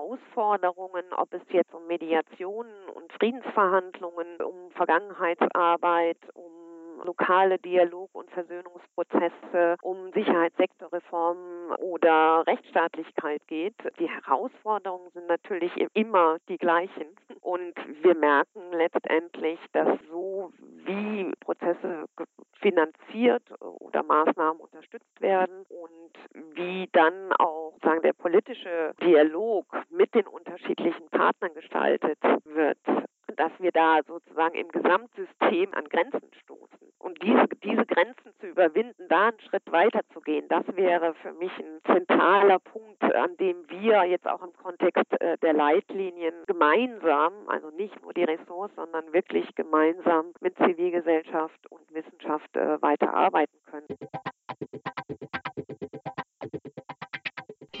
Herausforderungen, ob es jetzt um Mediationen und Friedensverhandlungen, um Vergangenheitsarbeit, um lokale Dialog- und Versöhnungsprozesse, um Sicherheitssektorreformen oder Rechtsstaatlichkeit geht. Die Herausforderungen sind natürlich immer die gleichen. Und wir merken letztendlich, dass so wie Prozesse finanziert oder Maßnahmen unterstützt werden und wie dann auch sagen der politische Dialog mit den unterschiedlichen Partnern gestaltet wird, dass wir da sozusagen im Gesamtsystem an Grenzen stoßen. Und diese, diese Grenzen zu überwinden, da einen Schritt weiter zu gehen, das wäre für mich ein zentraler Punkt, an dem wir jetzt auch im Kontext äh, der Leitlinien gemeinsam, also nicht nur die Ressorts, sondern wirklich gemeinsam mit Zivilgesellschaft und Wissenschaft äh, weiterarbeiten können.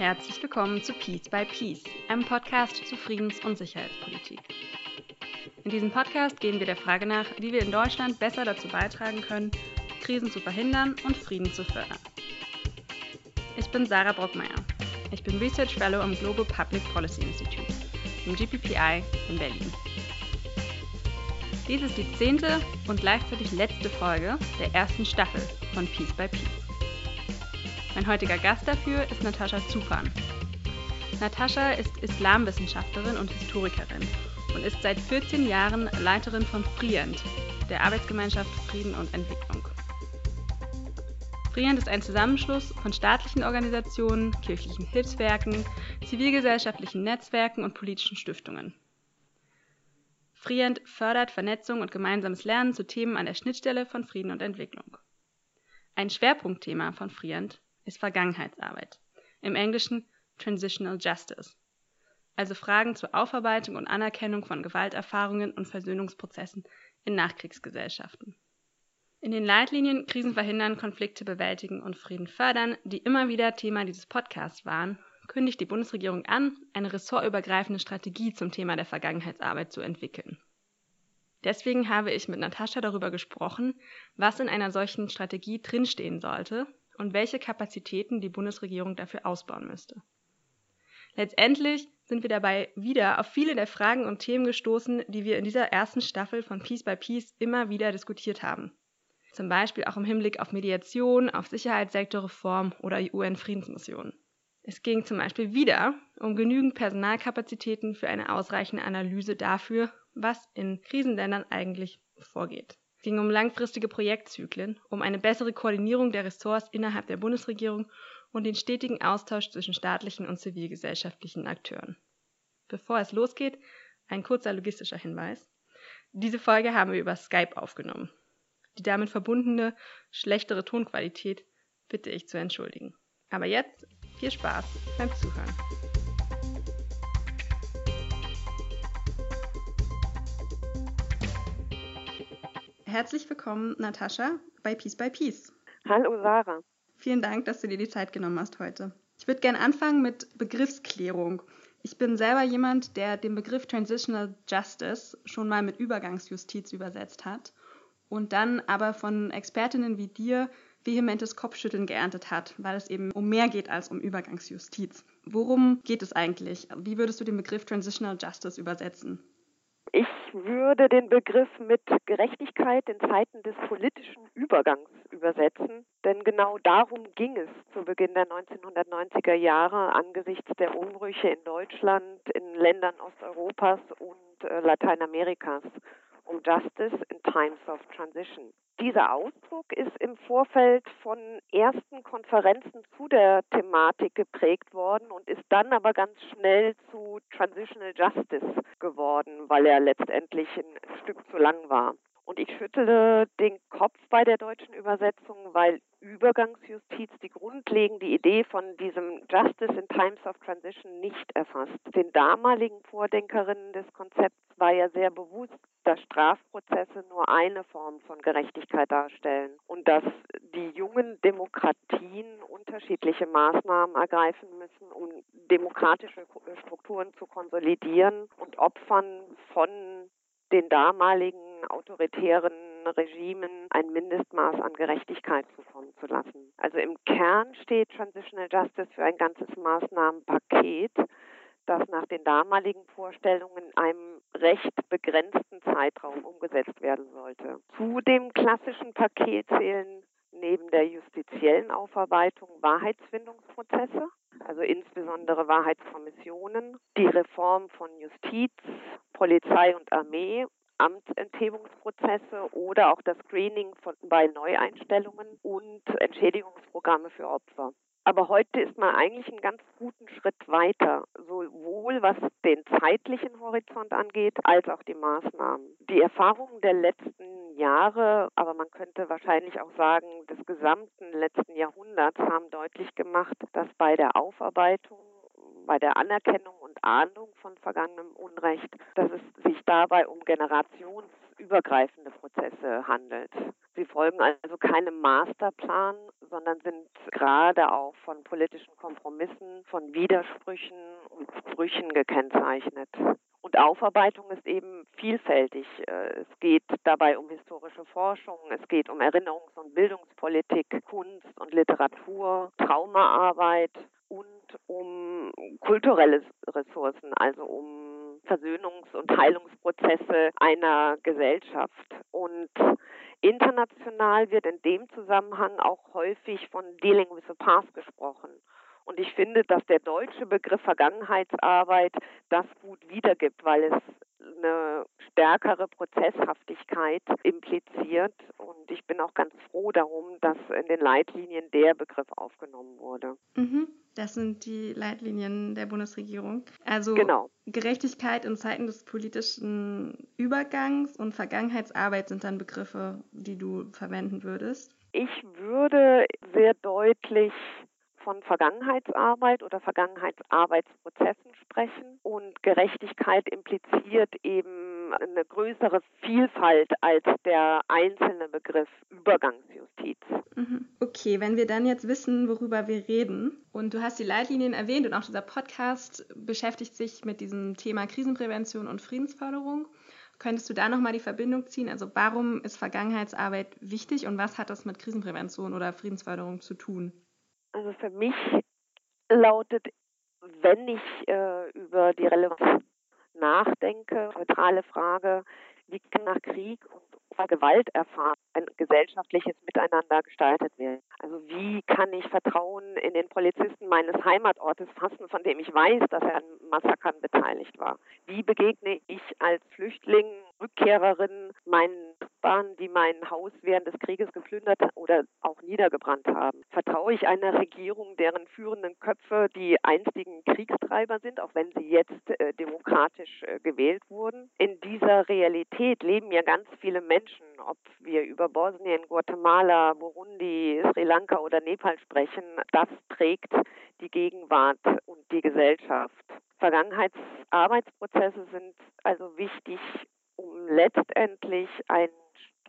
Herzlich willkommen zu Peace by Peace, einem Podcast zu Friedens- und Sicherheitspolitik. In diesem Podcast gehen wir der Frage nach, wie wir in Deutschland besser dazu beitragen können, Krisen zu verhindern und Frieden zu fördern. Ich bin Sarah Brockmeier. Ich bin Research Fellow am Global Public Policy Institute, im GPPI in Berlin. Dies ist die zehnte und gleichzeitig letzte Folge der ersten Staffel von Peace by Peace. Mein heutiger Gast dafür ist Natascha Zupan. Natascha ist Islamwissenschaftlerin und Historikerin und ist seit 14 Jahren Leiterin von FRIEND, der Arbeitsgemeinschaft Frieden und Entwicklung. FRIEND ist ein Zusammenschluss von staatlichen Organisationen, kirchlichen Hilfswerken, zivilgesellschaftlichen Netzwerken und politischen Stiftungen. FRIEND fördert Vernetzung und gemeinsames Lernen zu Themen an der Schnittstelle von Frieden und Entwicklung. Ein Schwerpunktthema von FRIEND ist Vergangenheitsarbeit, im Englischen Transitional Justice, also Fragen zur Aufarbeitung und Anerkennung von Gewalterfahrungen und Versöhnungsprozessen in Nachkriegsgesellschaften. In den Leitlinien Krisen verhindern, Konflikte bewältigen und Frieden fördern, die immer wieder Thema dieses Podcasts waren, kündigt die Bundesregierung an, eine ressortübergreifende Strategie zum Thema der Vergangenheitsarbeit zu entwickeln. Deswegen habe ich mit Natascha darüber gesprochen, was in einer solchen Strategie drinstehen sollte und welche Kapazitäten die Bundesregierung dafür ausbauen müsste. Letztendlich sind wir dabei wieder auf viele der Fragen und Themen gestoßen, die wir in dieser ersten Staffel von Peace by Peace immer wieder diskutiert haben. Zum Beispiel auch im Hinblick auf Mediation, auf Sicherheitssektorreform oder UN-Friedensmissionen. Es ging zum Beispiel wieder um genügend Personalkapazitäten für eine ausreichende Analyse dafür, was in Krisenländern eigentlich vorgeht. Es ging um langfristige Projektzyklen, um eine bessere Koordinierung der Ressorts innerhalb der Bundesregierung und den stetigen Austausch zwischen staatlichen und zivilgesellschaftlichen Akteuren. Bevor es losgeht, ein kurzer logistischer Hinweis. Diese Folge haben wir über Skype aufgenommen. Die damit verbundene schlechtere Tonqualität bitte ich zu entschuldigen. Aber jetzt viel Spaß beim Zuhören. Herzlich willkommen, Natascha, bei Peace by Peace. Hallo Sarah. Vielen Dank, dass du dir die Zeit genommen hast heute. Ich würde gerne anfangen mit Begriffsklärung. Ich bin selber jemand, der den Begriff Transitional Justice schon mal mit Übergangsjustiz übersetzt hat und dann aber von Expertinnen wie dir vehementes Kopfschütteln geerntet hat, weil es eben um mehr geht als um Übergangsjustiz. Worum geht es eigentlich? Wie würdest du den Begriff Transitional Justice übersetzen? Ich würde den Begriff mit Gerechtigkeit in Zeiten des politischen Übergangs übersetzen, denn genau darum ging es zu Beginn der 1990er Jahre angesichts der Umbrüche in Deutschland, in Ländern Osteuropas und äh, Lateinamerikas um Justice in Times of Transition. Dieser Ausdruck ist im Vorfeld von ersten Konferenzen zu der Thematik geprägt worden und ist dann aber ganz schnell zu Transitional Justice geworden, weil er letztendlich ein Stück zu lang war. Und ich schüttele den Kopf bei der deutschen Übersetzung, weil Übergangsjustiz die grundlegende Idee von diesem Justice in Times of Transition nicht erfasst. Den damaligen Vordenkerinnen des Konzepts war ja sehr bewusst, dass Strafprozesse nur eine Form von Gerechtigkeit darstellen und dass die jungen Demokratien unterschiedliche Maßnahmen ergreifen müssen, um demokratische Strukturen zu konsolidieren und Opfern von den damaligen autoritären Regimen ein Mindestmaß an Gerechtigkeit zukommen zu lassen. Also im Kern steht Transitional Justice für ein ganzes Maßnahmenpaket, das nach den damaligen Vorstellungen in einem recht begrenzten Zeitraum umgesetzt werden sollte. Zu dem klassischen Paket zählen neben der justiziellen Aufarbeitung Wahrheitsfindungsprozesse, also insbesondere Wahrheitskommissionen, die Reform von Justiz, Polizei und Armee, Amtsenthebungsprozesse oder auch das Screening von, bei Neueinstellungen und Entschädigungsprogramme für Opfer. Aber heute ist man eigentlich einen ganz guten Schritt weiter, sowohl was den zeitlichen Horizont angeht, als auch die Maßnahmen. Die Erfahrungen der letzten Jahre, aber man könnte wahrscheinlich auch sagen, des gesamten letzten Jahrhunderts haben deutlich gemacht, dass bei der Aufarbeitung bei der Anerkennung und Ahndung von vergangenem Unrecht, dass es sich dabei um generationsübergreifende Prozesse handelt. Sie folgen also keinem Masterplan, sondern sind gerade auch von politischen Kompromissen, von Widersprüchen und Brüchen gekennzeichnet. Und Aufarbeitung ist eben vielfältig. Äh, es geht dabei um historische Forschung, es geht um Erinnerungs- und Bildungspolitik, Kunst und Literatur, Traumaarbeit und um kulturelle Ressourcen, also um Versöhnungs- und Heilungsprozesse einer Gesellschaft. Und international wird in dem Zusammenhang auch häufig von Dealing with the Past gesprochen. Und ich finde, dass der deutsche Begriff Vergangenheitsarbeit das gut wiedergibt, weil es eine stärkere Prozesshaftigkeit impliziert. Und ich bin auch ganz froh darum, dass in den Leitlinien der Begriff aufgenommen wurde. Mhm. Das sind die Leitlinien der Bundesregierung. Also genau. Gerechtigkeit in Zeiten des politischen Übergangs und Vergangenheitsarbeit sind dann Begriffe, die du verwenden würdest. Ich würde sehr deutlich von Vergangenheitsarbeit oder Vergangenheitsarbeitsprozessen sprechen. Und Gerechtigkeit impliziert eben eine größere Vielfalt als der einzelne Begriff Übergangsjustiz. Mhm. Okay, wenn wir dann jetzt wissen, worüber wir reden, und du hast die Leitlinien erwähnt und auch dieser Podcast beschäftigt sich mit diesem Thema Krisenprävention und Friedensförderung. Könntest du da nochmal die Verbindung ziehen? Also warum ist Vergangenheitsarbeit wichtig und was hat das mit Krisenprävention oder Friedensförderung zu tun? Also für mich lautet, wenn ich äh, über die Relevanz nachdenke, neutrale Frage, wie kann nach Krieg und Gewalt erfahren ein gesellschaftliches Miteinander gestaltet wird. Also wie kann ich Vertrauen in den Polizisten meines Heimatortes fassen, von dem ich weiß, dass er an Massakern beteiligt war? Wie begegne ich als Flüchtling, Rückkehrerin meinen Nachbarn, die mein Haus während des Krieges geplündert oder auch niedergebrannt haben? Vertraue ich einer Regierung, deren führenden Köpfe die einstigen Kriegstreiber sind, auch wenn sie jetzt äh, demokratisch äh, gewählt wurden? In dieser Realität leben ja ganz viele Menschen, ob wir über Bosnien, Guatemala, Burundi, Sri Lanka oder Nepal sprechen, das prägt die Gegenwart und die Gesellschaft. Vergangenheitsarbeitsprozesse sind also wichtig, um letztendlich einen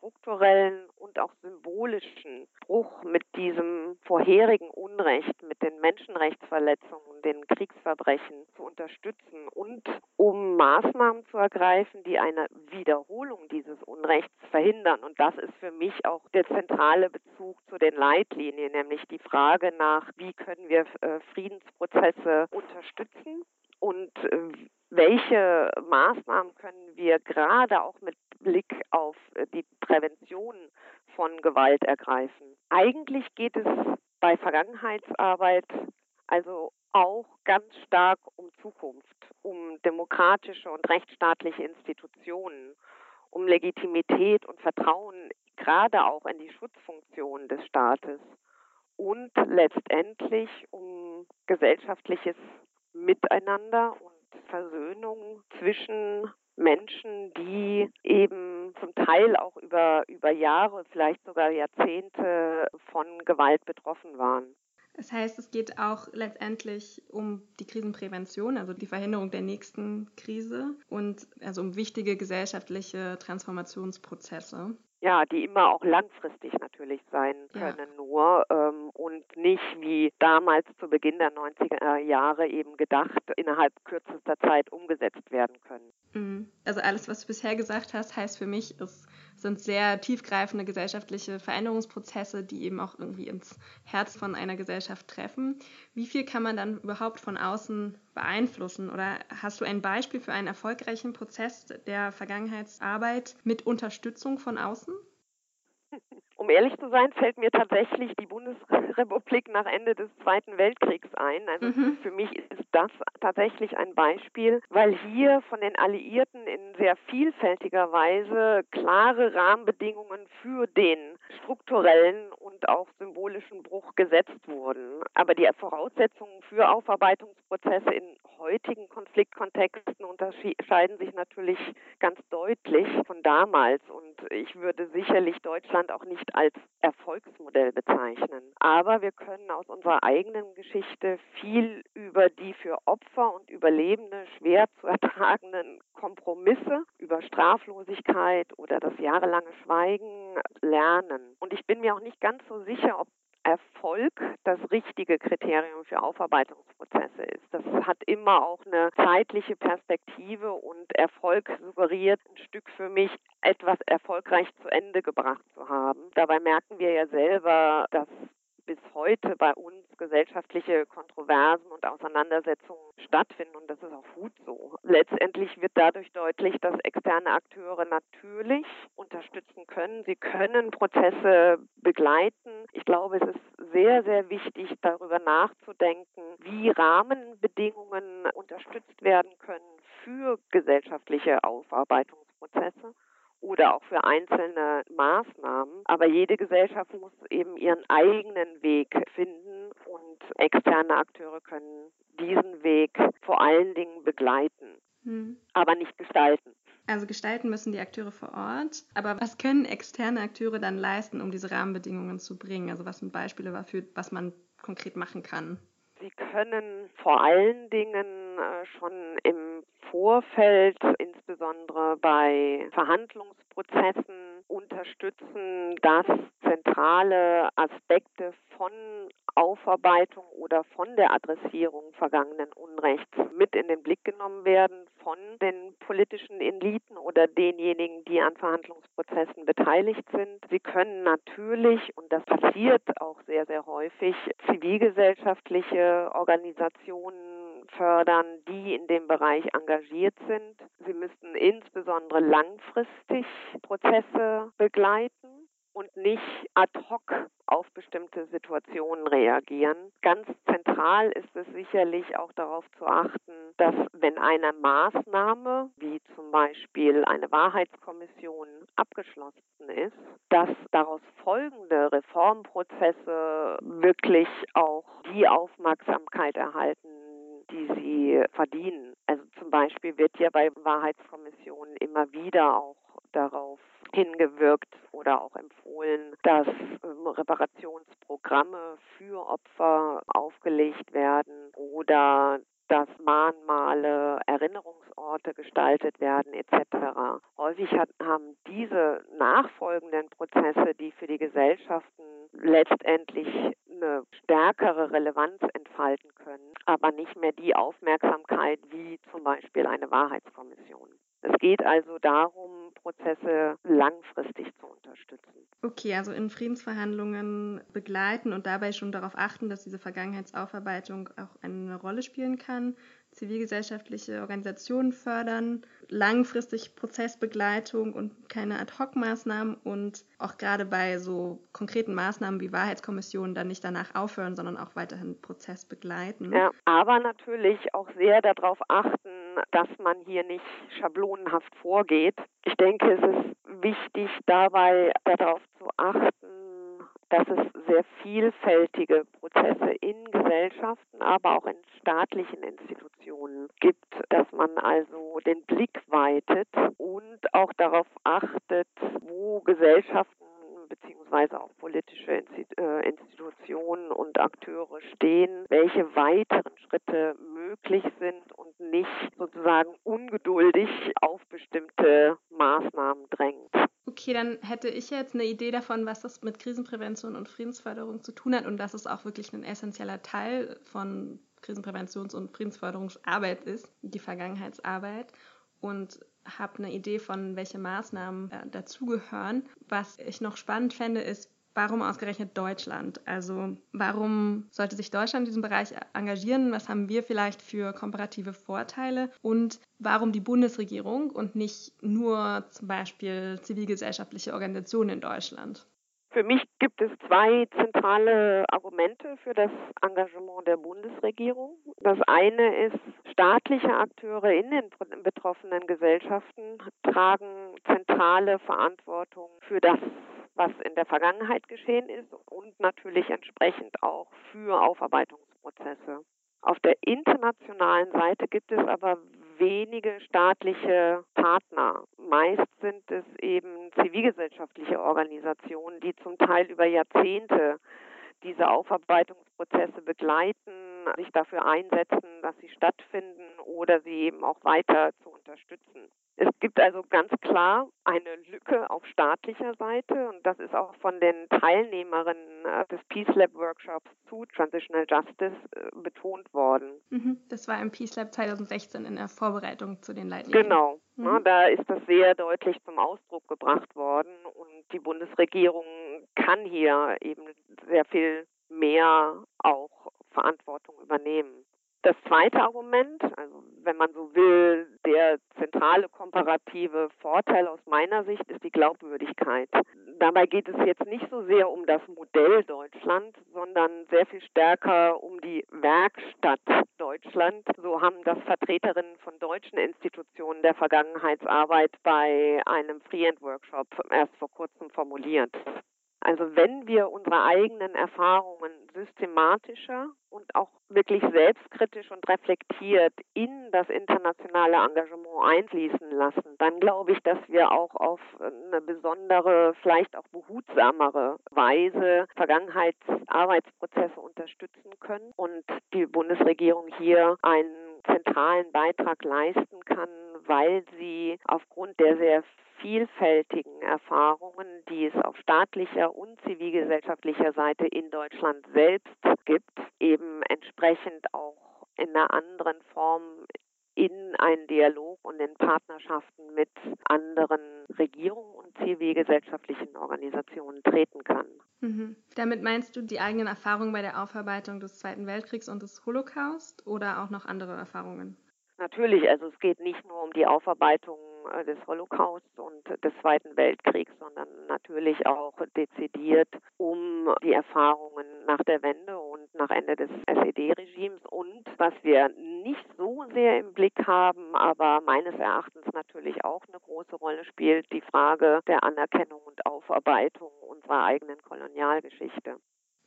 strukturellen und auch symbolischen Bruch mit diesem vorherigen Unrecht, mit den Menschenrechtsverletzungen, den Kriegsverbrechen zu unterstützen und um Maßnahmen zu ergreifen, die eine Wiederholung dieses Unrechts verhindern. Und das ist für mich auch der zentrale Bezug zu den Leitlinien, nämlich die Frage nach, wie können wir äh, Friedensprozesse unterstützen und äh, welche Maßnahmen können wir gerade auch mit Blick auf äh, die Prävention von Gewalt ergreifen? Eigentlich geht es bei Vergangenheitsarbeit also auch ganz stark um Zukunft, um demokratische und rechtsstaatliche Institutionen, um Legitimität und Vertrauen gerade auch in die Schutzfunktion des Staates und letztendlich um gesellschaftliches Miteinander und Versöhnung zwischen Menschen, die eben zum Teil auch über, über Jahre, vielleicht sogar Jahrzehnte von Gewalt betroffen waren. Das heißt, es geht auch letztendlich um die Krisenprävention, also die Verhinderung der nächsten Krise und also um wichtige gesellschaftliche Transformationsprozesse ja, die immer auch langfristig natürlich sein können ja. nur ähm, und nicht wie damals zu Beginn der 90er Jahre eben gedacht, innerhalb kürzester Zeit umgesetzt werden können. Mhm. Also alles, was du bisher gesagt hast, heißt für mich, es sind sehr tiefgreifende gesellschaftliche Veränderungsprozesse, die eben auch irgendwie ins Herz von einer Gesellschaft treffen. Wie viel kann man dann überhaupt von außen beeinflussen? Oder hast du ein Beispiel für einen erfolgreichen Prozess der Vergangenheitsarbeit mit Unterstützung von außen? Um ehrlich zu sein, fällt mir tatsächlich die Bundesrepublik nach Ende des Zweiten Weltkriegs ein. Also mhm. für mich ist das tatsächlich ein Beispiel, weil hier von den Alliierten in sehr vielfältiger Weise klare Rahmenbedingungen für den strukturellen und auch symbolischen Bruch gesetzt wurden. Aber die Voraussetzungen für Aufarbeitungsprozesse in heutigen Konfliktkontexten unterscheiden sich natürlich ganz deutlich von damals. Und ich würde sicherlich Deutschland auch nicht als Erfolgsmodell bezeichnen. Aber wir können aus unserer eigenen Geschichte viel über die für Opfer und Überlebende schwer zu ertragenden Kompromisse, über Straflosigkeit oder das jahrelange Schweigen lernen. Und ich bin mir auch nicht ganz so sicher, ob Erfolg das richtige Kriterium für Aufarbeitungsprozesse ist. Das hat immer auch eine zeitliche Perspektive und Erfolg suggeriert ein Stück für mich, etwas erfolgreich zu Ende gebracht zu haben. Dabei merken wir ja selber, dass bis heute bei uns gesellschaftliche Kontroversen und Auseinandersetzungen stattfinden und das ist auch gut so. Letztendlich wird dadurch deutlich, dass externe Akteure natürlich unterstützen können. Sie können Prozesse begleiten. Ich glaube, es ist sehr, sehr wichtig, darüber nachzudenken, wie Rahmenbedingungen unterstützt werden können für gesellschaftliche Aufarbeitungsprozesse oder auch für einzelne Maßnahmen. Aber jede Gesellschaft muss eben ihren eigenen Weg finden und externe Akteure können diesen Weg vor allen Dingen begleiten, hm. aber nicht gestalten. Also gestalten müssen die Akteure vor Ort. Aber was können externe Akteure dann leisten, um diese Rahmenbedingungen zu bringen? Also was sind Beispiele dafür, was man konkret machen kann? Sie können vor allen Dingen äh, schon im Vorfeld, insbesondere bei Verhandlungsprozessen, unterstützen, dass zentrale Aspekte von Aufarbeitung oder von der Adressierung vergangenen Unrechts mit in den Blick genommen werden von den politischen Eliten oder denjenigen, die an Verhandlungsprozessen beteiligt sind. Sie können natürlich, und das passiert auch sehr, sehr häufig, zivilgesellschaftliche Organisationen fördern, die in dem Bereich engagiert sind. Sie müssten insbesondere langfristig Prozesse begleiten und nicht ad hoc auf bestimmte Situationen reagieren. Ganz zentral ist es sicherlich auch darauf zu achten, dass wenn eine Maßnahme, wie zum Beispiel eine Wahrheitskommission, abgeschlossen ist, dass daraus folgende Reformprozesse wirklich auch die Aufmerksamkeit erhalten, die sie verdienen. Also zum Beispiel wird ja bei Wahrheitskommissionen immer wieder auch darauf hingewirkt oder auch empfohlen, dass ähm, Reparationsprogramme für Opfer aufgelegt werden oder dass Mahnmale, Erinnerungsorte gestaltet werden etc. Häufig hat, haben diese nachfolgenden Prozesse, die für die Gesellschaften letztendlich eine stärkere Relevanz entfalten können, aber nicht mehr die Aufmerksamkeit wie zum Beispiel eine Wahrheitskommission. Es geht also darum, Prozesse langfristig zu unterstützen. Okay, also in Friedensverhandlungen begleiten und dabei schon darauf achten, dass diese Vergangenheitsaufarbeitung auch eine Rolle spielen kann, zivilgesellschaftliche Organisationen fördern, langfristig Prozessbegleitung und keine Ad-Hoc-Maßnahmen und auch gerade bei so konkreten Maßnahmen wie Wahrheitskommissionen dann nicht danach aufhören, sondern auch weiterhin Prozess begleiten. Ja, aber natürlich auch sehr darauf achten, dass man hier nicht schablonenhaft vorgeht. Ich denke, es ist wichtig dabei darauf zu achten, dass es sehr vielfältige Prozesse in Gesellschaften, aber auch in staatlichen Institutionen gibt, dass man also den Blick weitet und auch darauf achtet, wo Gesellschaften beziehungsweise auch politische äh, Institutionen und Akteure stehen, welche weiteren Schritte möglich sind und nicht sozusagen ungeduldig auf bestimmte Maßnahmen drängt. Okay, dann hätte ich jetzt eine Idee davon, was das mit Krisenprävention und Friedensförderung zu tun hat und dass es auch wirklich ein essentieller Teil von Krisenpräventions- und Friedensförderungsarbeit ist, die Vergangenheitsarbeit. Und habe eine Idee von, welche Maßnahmen äh, dazugehören. Was ich noch spannend fände, ist, Warum ausgerechnet Deutschland? Also warum sollte sich Deutschland in diesem Bereich engagieren? Was haben wir vielleicht für komparative Vorteile? Und warum die Bundesregierung und nicht nur zum Beispiel zivilgesellschaftliche Organisationen in Deutschland? Für mich gibt es zwei zentrale Argumente für das Engagement der Bundesregierung. Das eine ist, staatliche Akteure in den betroffenen Gesellschaften tragen zentrale Verantwortung für das, was in der Vergangenheit geschehen ist und natürlich entsprechend auch für Aufarbeitungsprozesse. Auf der internationalen Seite gibt es aber wenige staatliche Partner. Meist sind es eben zivilgesellschaftliche Organisationen, die zum Teil über Jahrzehnte diese Aufarbeitungsprozesse begleiten, sich dafür einsetzen, dass sie stattfinden oder sie eben auch weiter zu unterstützen. Es gibt also ganz klar eine Lücke auf staatlicher Seite und das ist auch von den Teilnehmerinnen äh, des Peace Lab Workshops zu Transitional Justice äh, betont worden. Mhm. Das war im Peace Lab 2016 in der Vorbereitung zu den Leitlinien. Genau, mhm. ja, da ist das sehr deutlich zum Ausdruck gebracht worden und die Bundesregierung kann hier eben sehr viel mehr auch Verantwortung übernehmen. Das zweite Argument, also wenn man so will, der zentrale komparative Vorteil aus meiner Sicht ist die Glaubwürdigkeit. Dabei geht es jetzt nicht so sehr um das Modell Deutschland, sondern sehr viel stärker um die Werkstatt Deutschland. So haben das Vertreterinnen von deutschen Institutionen der Vergangenheitsarbeit bei einem Freehand-Workshop erst vor kurzem formuliert. Also wenn wir unsere eigenen Erfahrungen systematischer und auch wirklich selbstkritisch und reflektiert in das internationale Engagement einfließen lassen, dann glaube ich, dass wir auch auf eine besondere, vielleicht auch behutsamere Weise Vergangenheitsarbeitsprozesse unterstützen können und die Bundesregierung hier einen zentralen Beitrag leisten kann, weil sie aufgrund der sehr vielfältigen Erfahrungen, die es auf staatlicher und zivilgesellschaftlicher Seite in Deutschland selbst gibt, eben entsprechend auch in einer anderen Form in einen Dialog und in Partnerschaften mit anderen Regierungen und zivilgesellschaftlichen Organisationen treten kann. Mhm. Damit meinst du die eigenen Erfahrungen bei der Aufarbeitung des Zweiten Weltkriegs und des Holocaust oder auch noch andere Erfahrungen? Natürlich, also es geht nicht nur um die Aufarbeitung des Holocausts und des Zweiten Weltkriegs, sondern natürlich auch dezidiert um die Erfahrungen nach der Wende und nach Ende des SED-Regimes und was wir nicht so sehr im Blick haben, aber meines Erachtens natürlich auch eine große Rolle spielt, die Frage der Anerkennung und Aufarbeitung unserer eigenen Kolonialgeschichte.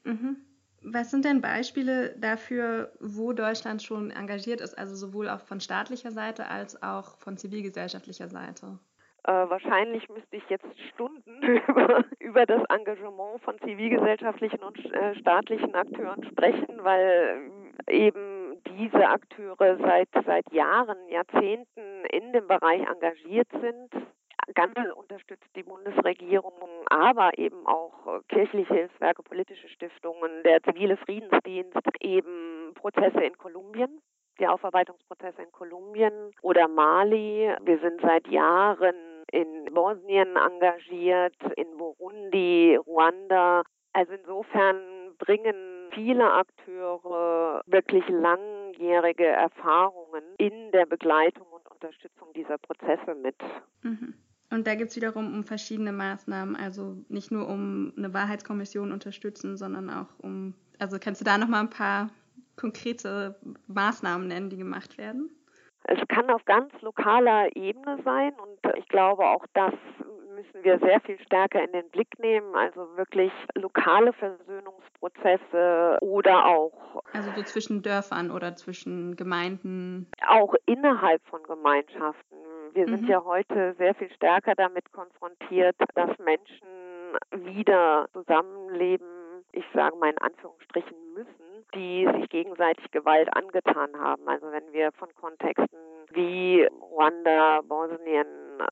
Mhm. Was sind denn Beispiele dafür, wo Deutschland schon engagiert ist, also sowohl auch von staatlicher Seite als auch von zivilgesellschaftlicher Seite? Äh, wahrscheinlich müsste ich jetzt Stunden über, über das Engagement von zivilgesellschaftlichen und äh, staatlichen Akteuren sprechen, weil eben diese Akteure seit, seit Jahren, Jahrzehnten in dem Bereich engagiert sind Ganz unterstützt die Bundesregierung, aber eben auch äh, kirchliche Hilfswerke, politische Stiftungen, der zivile Friedensdienst, eben Prozesse in Kolumbien, die Aufarbeitungsprozesse in Kolumbien oder Mali. Wir sind seit Jahren in Bosnien engagiert, in Burundi, Ruanda. Also insofern bringen viele Akteure wirklich langjährige Erfahrungen in der Begleitung und Unterstützung dieser Prozesse mit. Mhm. Und da geht es wiederum um verschiedene Maßnahmen, also nicht nur um eine Wahrheitskommission unterstützen, sondern auch um, also kannst du da nochmal ein paar konkrete Maßnahmen nennen, die gemacht werden? Es kann auf ganz lokaler Ebene sein und ich glaube auch das müssen wir sehr viel stärker in den Blick nehmen, also wirklich lokale Versöhnungsprozesse oder auch also so zwischen Dörfern oder zwischen Gemeinden. Auch innerhalb von Gemeinschaften. Wir sind mhm. ja heute sehr viel stärker damit konfrontiert, dass Menschen wieder zusammenleben, ich sage mal in Anführungsstrichen müssen, die sich gegenseitig Gewalt angetan haben. Also wenn wir von Kontexten wie Ruanda, Bosnien,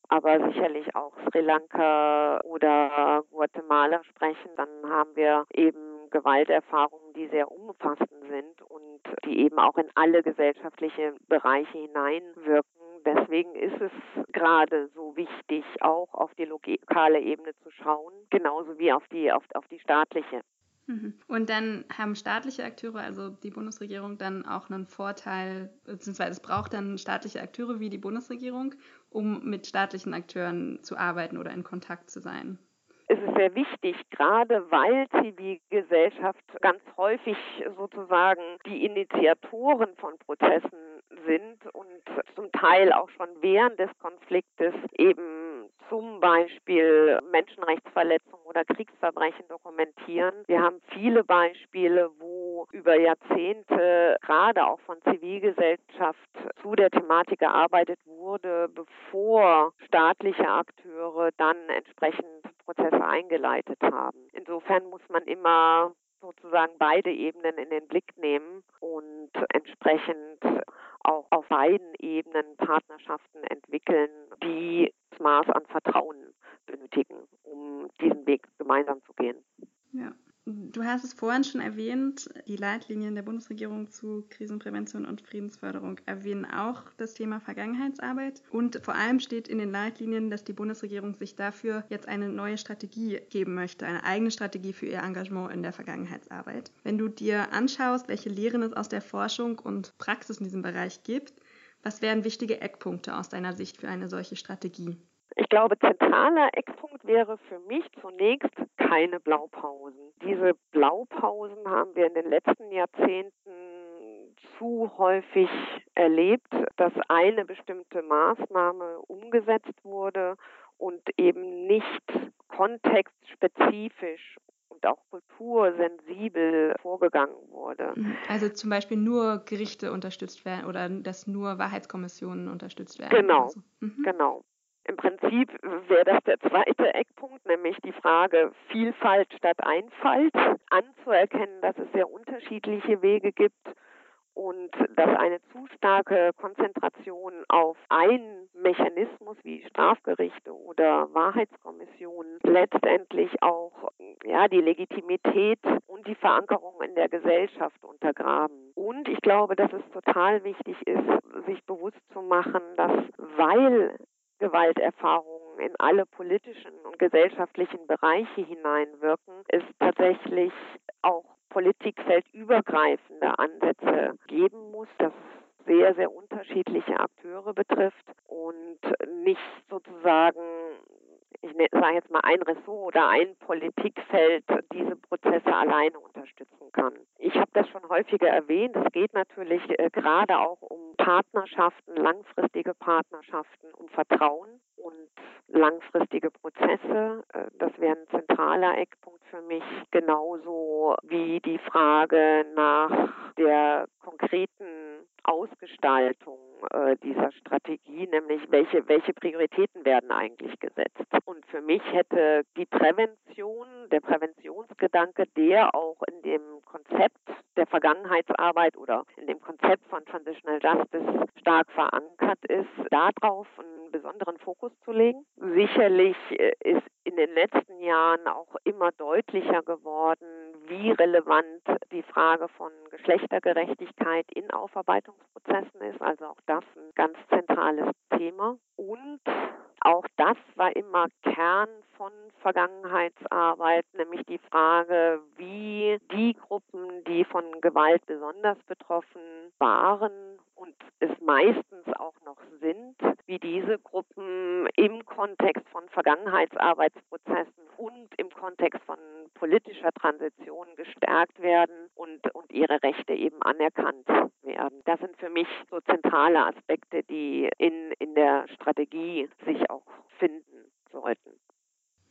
aber sicherlich auch Sri Lanka oder Guatemala sprechen, dann haben wir eben Gewalterfahrungen, die sehr umfassend sind und die eben auch in alle gesellschaftliche Bereiche hineinwirken deswegen ist es gerade so wichtig, auch auf die lokale Ebene zu schauen, genauso wie auf die, auf, auf die staatliche. Mhm. Und dann haben staatliche Akteure, also die Bundesregierung, dann auch einen Vorteil, beziehungsweise es braucht dann staatliche Akteure wie die Bundesregierung, um mit staatlichen Akteuren zu arbeiten oder in Kontakt zu sein. Es ist sehr wichtig, gerade weil Zivilgesellschaft ganz häufig sozusagen die Initiatoren von Prozessen sind und zum Teil auch schon während des Konfliktes eben zum Beispiel Menschenrechtsverletzungen oder Kriegsverbrechen dokumentieren. Wir haben viele Beispiele, wo über Jahrzehnte gerade auch von Zivilgesellschaft zu der Thematik gearbeitet wurde, bevor staatliche Akteure dann entsprechend Prozesse eingeleitet haben. Insofern muss man immer sozusagen beide Ebenen in den Blick nehmen und entsprechend auch auf beiden Ebenen Partnerschaften entwickeln, die das Maß an Vertrauen benötigen, um diesen Weg gemeinsam zu gehen. Ja. Du hast es vorhin schon erwähnt, die Leitlinien der Bundesregierung zu Krisenprävention und Friedensförderung erwähnen auch das Thema Vergangenheitsarbeit. Und vor allem steht in den Leitlinien, dass die Bundesregierung sich dafür jetzt eine neue Strategie geben möchte, eine eigene Strategie für ihr Engagement in der Vergangenheitsarbeit. Wenn du dir anschaust, welche Lehren es aus der Forschung und Praxis in diesem Bereich gibt, was wären wichtige Eckpunkte aus deiner Sicht für eine solche Strategie? Ich glaube, zentraler Eckpunkt wäre für mich zunächst keine Blaupausen. Diese Blaupausen haben wir in den letzten Jahrzehnten zu häufig erlebt, dass eine bestimmte Maßnahme umgesetzt wurde und eben nicht kontextspezifisch und auch kultursensibel vorgegangen wurde. Mhm. Also zum Beispiel nur Gerichte unterstützt werden oder dass nur Wahrheitskommissionen unterstützt werden. Genau, so. mhm. genau. Im Prinzip wäre das der zweite Eckpunkt, nämlich die Frage Vielfalt statt Einfalt, anzuerkennen, dass es sehr unterschiedliche Wege gibt und dass eine zu starke Konzentration auf einen Mechanismus wie Strafgerichte oder Wahrheitskommissionen letztendlich auch ja die Legitimität und die Verankerung in der Gesellschaft untergraben. Und ich glaube, dass es total wichtig ist, sich bewusst zu machen, dass weil Gewalterfahrungen in alle politischen und gesellschaftlichen Bereiche hineinwirken, es tatsächlich auch politikfeldübergreifende Ansätze geben muss, das sehr, sehr unterschiedliche Akteure betrifft und nicht sozusagen ich ne, sage jetzt mal ein Ressort oder ein Politikfeld diese Prozesse alleine unterstützen kann. Ich habe das schon häufiger erwähnt. Es geht natürlich äh, gerade auch um Partnerschaften, langfristige Partnerschaften, um Vertrauen und langfristige Prozesse. Äh, das wäre ein zentraler Eckpunkt für mich, genauso wie die Frage nach der konkreten Ausgestaltung äh, dieser Strategie, nämlich welche, welche Prioritäten werden eigentlich gesetzt. Für mich hätte die Prävention, der Präventionsgedanke, der auch in dem Konzept der Vergangenheitsarbeit oder in dem Konzept von Transitional Justice stark verankert ist, darauf einen besonderen Fokus zu legen. Sicherlich äh, ist in den letzten Jahren auch immer deutlicher geworden, wie relevant die Frage von Geschlechtergerechtigkeit in Aufarbeitungsprozessen ist. Also auch das ein ganz zentrales Thema. Und auch das war immer Kern von Vergangenheitsarbeit, nämlich die Frage, wie die Gruppen, die von Gewalt besonders betroffen waren und es meistens auch noch sind, wie diese Gruppen im Kontext von Vergangenheitsarbeitsprozessen und im Kontext von politischer Transition gestärkt werden und, und ihre Rechte eben anerkannt werden. Das sind für mich so zentrale Aspekte, die in, in der Strategie sich auch finden sollten.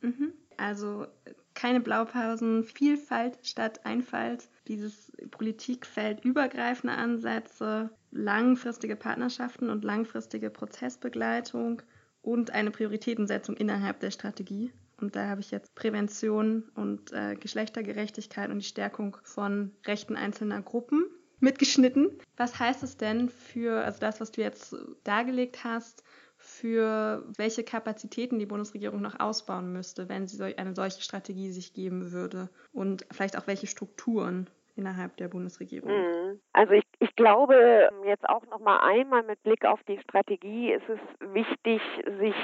Mhm. Also keine Blaupausen, Vielfalt statt Einfalt, dieses Politikfeld übergreifende Ansätze, langfristige Partnerschaften und langfristige Prozessbegleitung und eine Prioritätensetzung innerhalb der Strategie. Und da habe ich jetzt Prävention und äh, Geschlechtergerechtigkeit und die Stärkung von Rechten einzelner Gruppen mitgeschnitten. Was heißt es denn für, also das, was du jetzt dargelegt hast, für welche Kapazitäten die Bundesregierung noch ausbauen müsste, wenn sie eine solche Strategie sich geben würde und vielleicht auch welche Strukturen. innerhalb der Bundesregierung? Mhm. Also ich, ich glaube, jetzt auch noch mal einmal mit Blick auf die Strategie ist es wichtig, sich,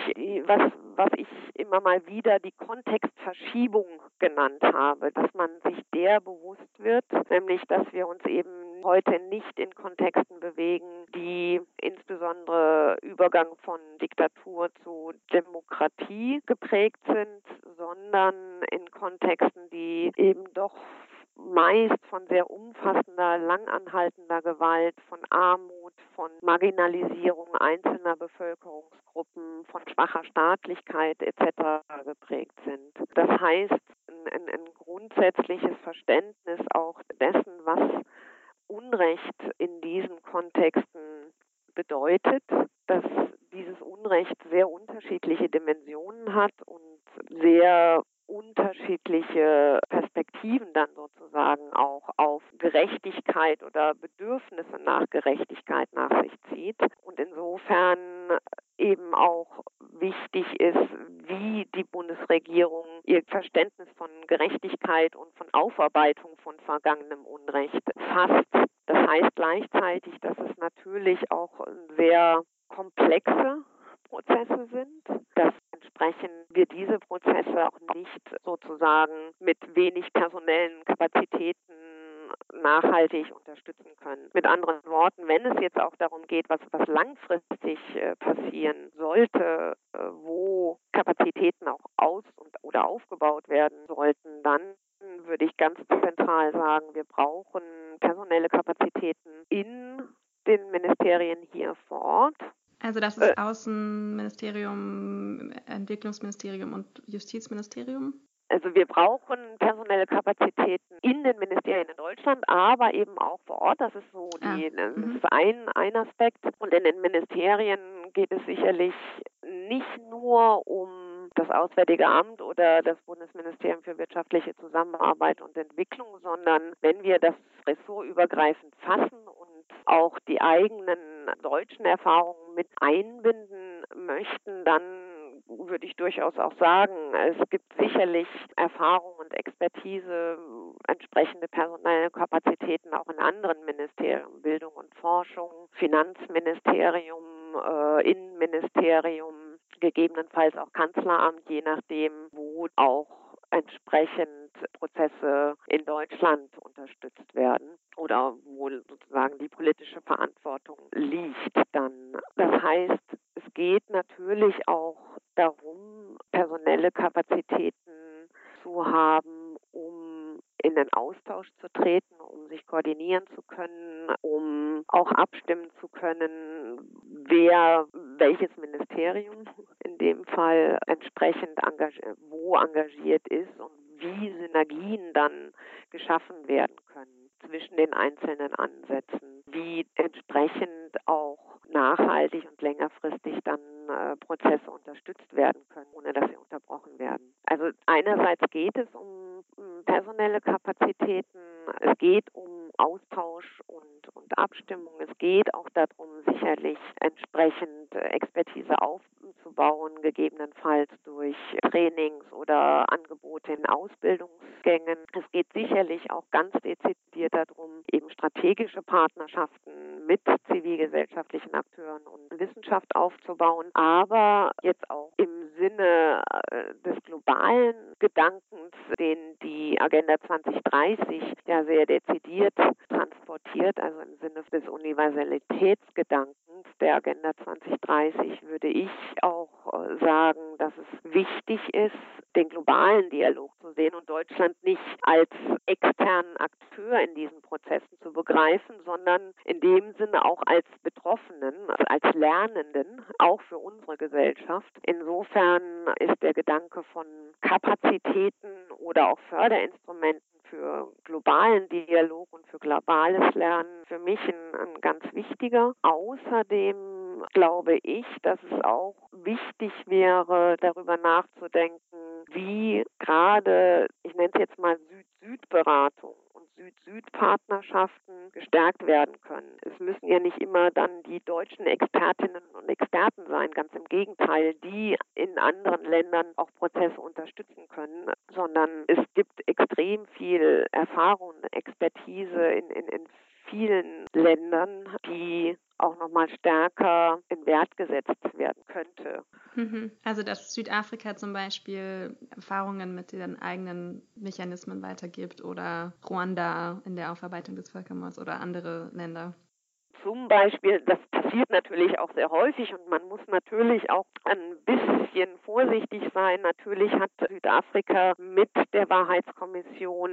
was, was ich immer mal wieder die Kontextverschiebung genannt habe, dass man sich der bewusst wird, nämlich dass wir uns eben heute nicht in Kontexten bewegen, die insbesondere Übergang von Diktatur zu Demokratie geprägt sind, sondern in Kontexten, die eben doch meist von sehr umfassender, langanhaltender Gewalt, von Armut, von Marginalisierung einzelner Bevölkerungsgruppen, von schwacher Staatlichkeit etc. geprägt sind. Das heißt, ein, ein grundsätzliches Verständnis auch dessen, was Unrecht in diesen Kontexten bedeutet, dass dieses Unrecht sehr unterschiedliche Dimensionen hat und sehr unterschiedliche Perspektiven dann sozusagen auch auf Gerechtigkeit oder Bedürfnisse nach Gerechtigkeit nach sich zieht. Und insofern eben auch wichtig ist, die Bundesregierung ihr Verständnis von Gerechtigkeit und von Aufarbeitung von vergangenem Unrecht fasst. Das heißt gleichzeitig, dass es natürlich auch sehr komplexe Prozesse sind, dass entsprechend wir diese Prozesse auch nicht sozusagen mit wenig personellen Kapazitäten nachhaltig unterstützen können. Mit anderen Worten, wenn es jetzt auch darum geht, was, was langfristig äh, passieren sollte, äh, wo Kapazitäten auch aus und, oder aufgebaut werden sollten, dann würde ich ganz zentral sagen, wir brauchen personelle Kapazitäten in den Ministerien hier vor Ort also das ist äh, Außenministerium, Entwicklungsministerium und Justizministerium? Also wir brauchen personelle Kapazitäten in den Ministerien in Deutschland, aber eben auch vor Ort. Das ist so ah, die, das ist ein, ein Aspekt. Und in den Ministerien geht es sicherlich nicht nur um das Auswärtige Amt oder das Bundesministerium für wirtschaftliche Zusammenarbeit und Entwicklung, sondern wenn wir das ressortübergreifend fassen und auch die eigenen deutschen Erfahrungen mit einbinden möchten, dann würde ich durchaus auch sagen, es gibt sicherlich Erfahrung und Expertise, entsprechende personelle Kapazitäten auch in anderen Ministerien, Bildung und Forschung, Finanzministerium, äh, Innenministerium, gegebenenfalls auch Kanzleramt, je nachdem, wo auch entsprechend Prozesse in Deutschland unterstützt werden oder wo sozusagen die politische Verantwortung liegt dann. Das heißt, es geht natürlich auch darum, personelle Kapazitäten zu haben, in den Austausch zu treten, um sich koordinieren zu können, um auch abstimmen zu können, wer welches Ministerium in dem Fall entsprechend engagiert, wo engagiert ist und wie Synergien dann geschaffen werden können zwischen den einzelnen Ansätzen, wie entsprechend auch nachhaltig und längerfristig dann äh, Prozesse unterstützt werden können, ohne dass sie unterbrochen werden. Also einerseits geht es um, um personelle Kapazitäten, es geht um Austausch und, und Abstimmung, es geht auch darum, sicherlich entsprechend Expertise aufzubauen, gegebenenfalls durch Trainings oder Angebote in Ausbildungsgängen. Es geht sicherlich auch ganz dezidiert darum, eben strategische Partnerschaften mit zivilgesellschaftlichen Akteuren und Wissenschaft aufzubauen, aber jetzt auch im Sinne äh, des globalen Gedankens, den die Agenda 2030 ja sehr dezidiert transportiert, also im Sinne des Universalitätsgedankens der Agenda 2030 würde ich auch äh, sagen, dass es wichtig ist, den globalen Dialog zu sehen und Deutschland nicht als externen Akteur in diesen Prozessen zu begreifen, sondern in dem Sinne auch als Betroffenen, als Lernenden, auch für unsere Gesellschaft. Insofern ist der Gedanke von Kapazitäten oder auch Förderinstrumenten für globalen Dialog und für globales Lernen für mich ein, ein ganz wichtiger. Außerdem glaube ich, dass es auch wichtig wäre, darüber nachzudenken, wie gerade, ich nenne es jetzt mal Süd-Süd-Beratung Süd-Süd-Partnerschaften gestärkt werden können. Es müssen ja nicht immer dann die deutschen Expertinnen und Experten sein, ganz im Gegenteil, die in anderen Ländern auch Prozesse unterstützen können, sondern es gibt extrem viel Erfahrung, Expertise in, in, in vielen Ländern, die auch nochmal stärker in Wert gesetzt werden könnte. Mhm. Also dass Südafrika zum Beispiel Erfahrungen mit ihren eigenen Mechanismen weitergibt oder Ruanda in der Aufarbeitung des Völkermords oder andere Länder zum Beispiel, das passiert natürlich auch sehr häufig und man muss natürlich auch ein bisschen vorsichtig sein. Natürlich hat Südafrika mit der Wahrheitskommission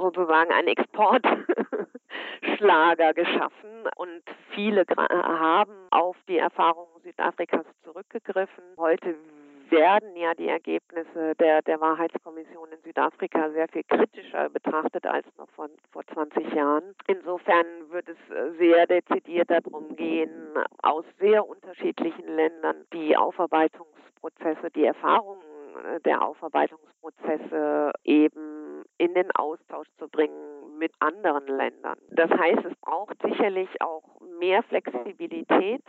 sozusagen einen Exportschlager geschaffen und viele haben auf die Erfahrungen Südafrikas zurückgegriffen. Heute werden ja die Ergebnisse der, der Wahrheitskommission in Südafrika sehr viel kritischer betrachtet als noch von, vor 20 Jahren. Insofern wird es äh, sehr dezidiert darum gehen, aus sehr unterschiedlichen Ländern die Aufarbeitungsprozesse, die Erfahrungen äh, der Aufarbeitungsprozesse eben in den Austausch zu bringen mit anderen Ländern. Das heißt, es braucht sicherlich auch mehr Flexibilität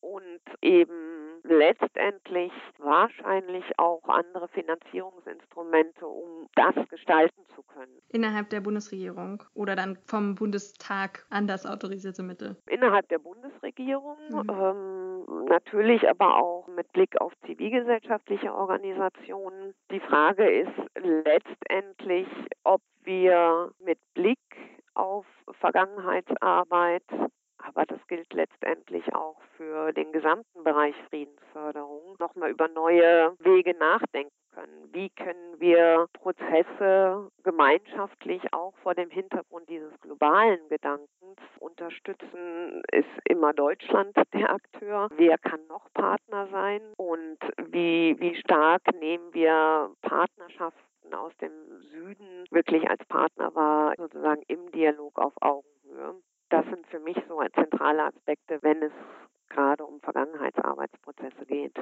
und eben letztendlich wahrscheinlich auch andere Finanzierungsinstrumente, um das gestalten zu können. Innerhalb der Bundesregierung oder dann vom Bundestag anders autorisierte Mittel? Innerhalb der Bundesregierung, mhm. ähm, natürlich aber auch mit Blick auf zivilgesellschaftliche Organisationen. Die Frage ist letztendlich, ob wir mit Blick auf Vergangenheitsarbeit aber das gilt letztendlich auch für den gesamten Bereich Friedensförderung, nochmal über neue Wege nachdenken können. Wie können wir Prozesse gemeinschaftlich auch vor dem Hintergrund dieses globalen Gedankens unterstützen? Ist immer Deutschland der Akteur? Wer kann noch Partner sein? Und wie, wie stark nehmen wir Partnerschaften aus dem Süden wirklich als Partner wahr, sozusagen im Dialog auf Augenhöhe? Das sind für mich so zentrale Aspekte, wenn es gerade um Vergangenheitsarbeitsprozesse geht.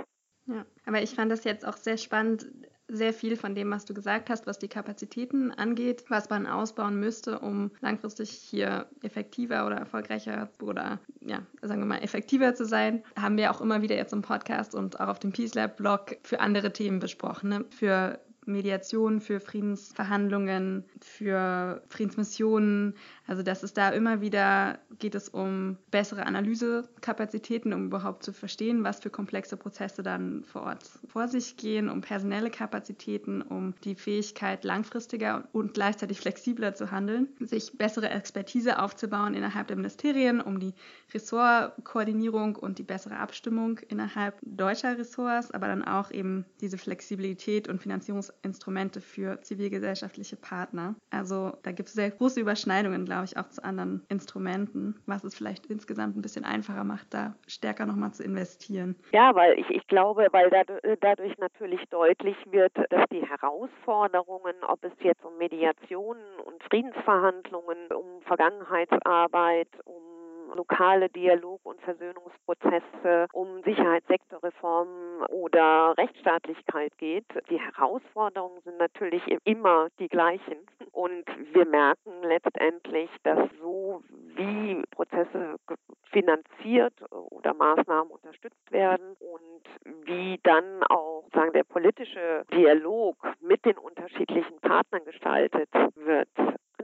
Ja, aber ich fand das jetzt auch sehr spannend, sehr viel von dem, was du gesagt hast, was die Kapazitäten angeht, was man ausbauen müsste, um langfristig hier effektiver oder erfolgreicher oder ja, sagen wir mal effektiver zu sein, haben wir auch immer wieder jetzt im Podcast und auch auf dem Peace Lab Blog für andere Themen besprochen, ne? für Mediation, für Friedensverhandlungen, für Friedensmissionen. Also dass es da immer wieder geht es um bessere Analysekapazitäten, um überhaupt zu verstehen, was für komplexe Prozesse dann vor Ort vor sich gehen, um personelle Kapazitäten, um die Fähigkeit langfristiger und gleichzeitig flexibler zu handeln, sich bessere Expertise aufzubauen innerhalb der Ministerien, um die Ressortkoordinierung und die bessere Abstimmung innerhalb deutscher Ressorts, aber dann auch eben diese Flexibilität und Finanzierungs Instrumente für zivilgesellschaftliche Partner. Also da gibt es sehr große Überschneidungen, glaube ich, auch zu anderen Instrumenten, was es vielleicht insgesamt ein bisschen einfacher macht, da stärker nochmal zu investieren. Ja, weil ich, ich glaube, weil dadurch natürlich deutlich wird, dass die Herausforderungen, ob es jetzt um Mediationen und Friedensverhandlungen, um Vergangenheitsarbeit, um lokale Dialog- und Versöhnungsprozesse, um Sicherheitssektorreformen oder Rechtsstaatlichkeit geht. Die Herausforderungen sind natürlich immer die gleichen. Und wir merken letztendlich, dass so wie Prozesse finanziert oder Maßnahmen unterstützt werden und wie dann auch sagen der politische Dialog mit den unterschiedlichen Partnern gestaltet wird,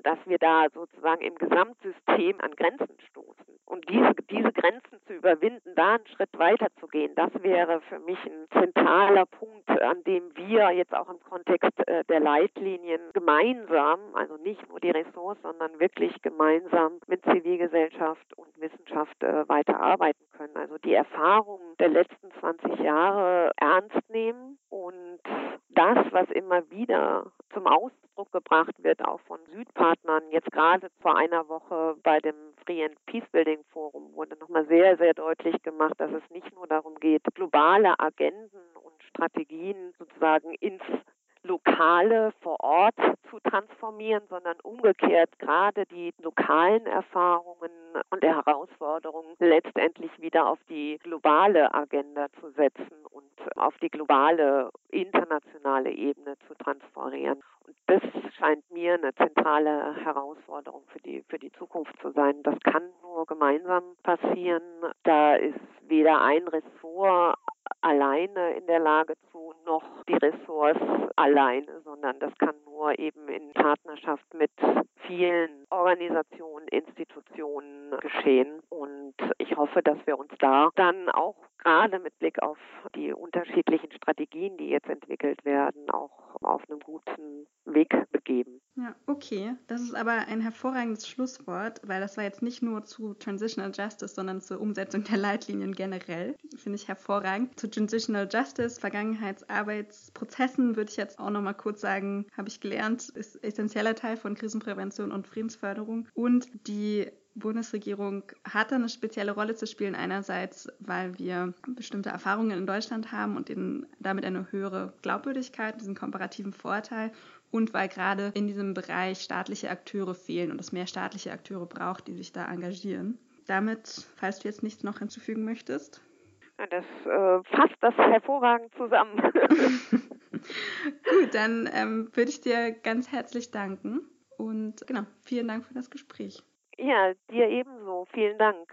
dass wir da sozusagen im Gesamtsystem an Grenzen stoßen. Und diese, diese Grenzen zu überwinden, da einen Schritt weiter zu gehen, das wäre für mich ein zentraler Punkt, an dem wir jetzt auch im Kontext äh, der Leitlinien gemeinsam, also nicht nur die Ressorts, sondern wirklich gemeinsam mit Zivilgesellschaft und Wissenschaft äh, weiterarbeiten können. Also die Erfahrungen der letzten 20 Jahre ernst nehmen und das, was immer wieder zum Ausdruck gebracht wird, auch von Südpartnern, jetzt gerade vor einer Woche bei dem Free and Peacebuilding Forum wurde nochmal sehr, sehr deutlich gemacht, dass es nicht nur darum geht, globale Agenden und Strategien sozusagen ins lokale vor Ort zu transformieren, sondern umgekehrt gerade die lokalen Erfahrungen und Herausforderungen letztendlich wieder auf die globale Agenda zu setzen und auf die globale internationale Ebene zu transferieren. Und das scheint mir eine zentrale Herausforderung für die, für die Zukunft zu sein. Das kann nur gemeinsam passieren. Da ist weder ein Ressort alleine in der Lage zu, noch die Ressorts alleine, sondern das kann nur eben in Partnerschaft mit vielen Organisationen, Institutionen geschehen. Und ich hoffe, dass wir uns da dann auch gerade mit Blick auf die unterschiedlichen Strategien, die jetzt entwickelt werden, auch auf einem guten Weg begeben. Ja, okay. Das ist aber ein hervorragendes Schlusswort, weil das war jetzt nicht nur zu Transitional Justice, sondern zur Umsetzung der Leitlinien generell. Finde ich hervorragend. Zu Transitional Justice, Vergangenheitsarbeitsprozessen würde ich jetzt auch noch mal kurz sagen, habe ich gelernt, ist essentieller Teil von Krisenprävention und Friedensförderung. Und die Bundesregierung hat eine spezielle Rolle zu spielen. Einerseits, weil wir bestimmte Erfahrungen in Deutschland haben und denen damit eine höhere Glaubwürdigkeit, diesen komparativen Vorteil und weil gerade in diesem Bereich staatliche Akteure fehlen und es mehr staatliche Akteure braucht, die sich da engagieren. Damit, falls du jetzt nichts noch hinzufügen möchtest. Das äh, fasst das hervorragend zusammen. Gut, dann ähm, würde ich dir ganz herzlich danken und genau, vielen Dank für das Gespräch. Ja, dir ebenso. Vielen Dank.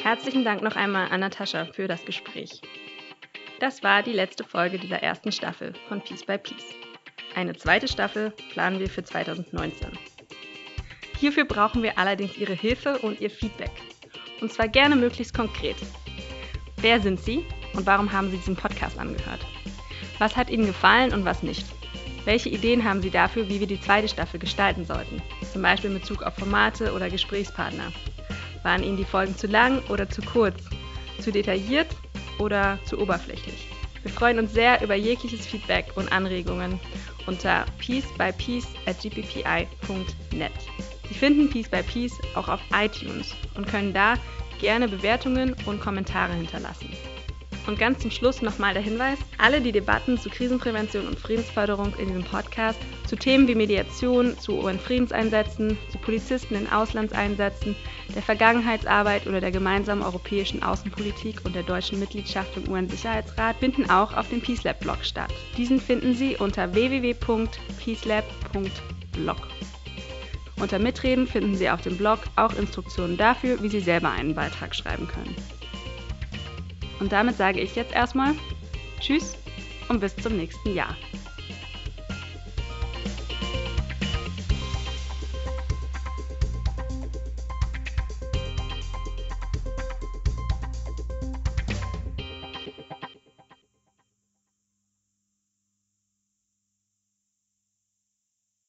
Herzlichen Dank noch einmal an Natascha für das Gespräch. Das war die letzte Folge dieser ersten Staffel von Piece by Piece. Eine zweite Staffel planen wir für 2019. Hierfür brauchen wir allerdings Ihre Hilfe und Ihr Feedback. Und zwar gerne möglichst konkret. Wer sind Sie und warum haben Sie diesen Podcast angehört? Was hat Ihnen gefallen und was nicht? Welche Ideen haben Sie dafür, wie wir die zweite Staffel gestalten sollten? Zum Beispiel in Bezug auf Formate oder Gesprächspartner. Waren Ihnen die Folgen zu lang oder zu kurz? Zu detailliert oder zu oberflächlich? Wir freuen uns sehr über jegliches Feedback und Anregungen unter piecebypiece at gppi.net. Sie finden Piece by Piece auch auf iTunes und können da gerne Bewertungen und Kommentare hinterlassen. Und ganz zum Schluss nochmal der Hinweis, alle die Debatten zu Krisenprävention und Friedensförderung in diesem Podcast, zu Themen wie Mediation, zu UN-Friedenseinsätzen, zu Polizisten in Auslandseinsätzen, der Vergangenheitsarbeit oder der gemeinsamen europäischen Außenpolitik und der deutschen Mitgliedschaft im UN-Sicherheitsrat finden auch auf dem PeaceLab-Blog statt. Diesen finden Sie unter www.peacelab.blog. Unter Mitreden finden Sie auf dem Blog auch Instruktionen dafür, wie Sie selber einen Beitrag schreiben können. Und damit sage ich jetzt erstmal Tschüss und bis zum nächsten Jahr.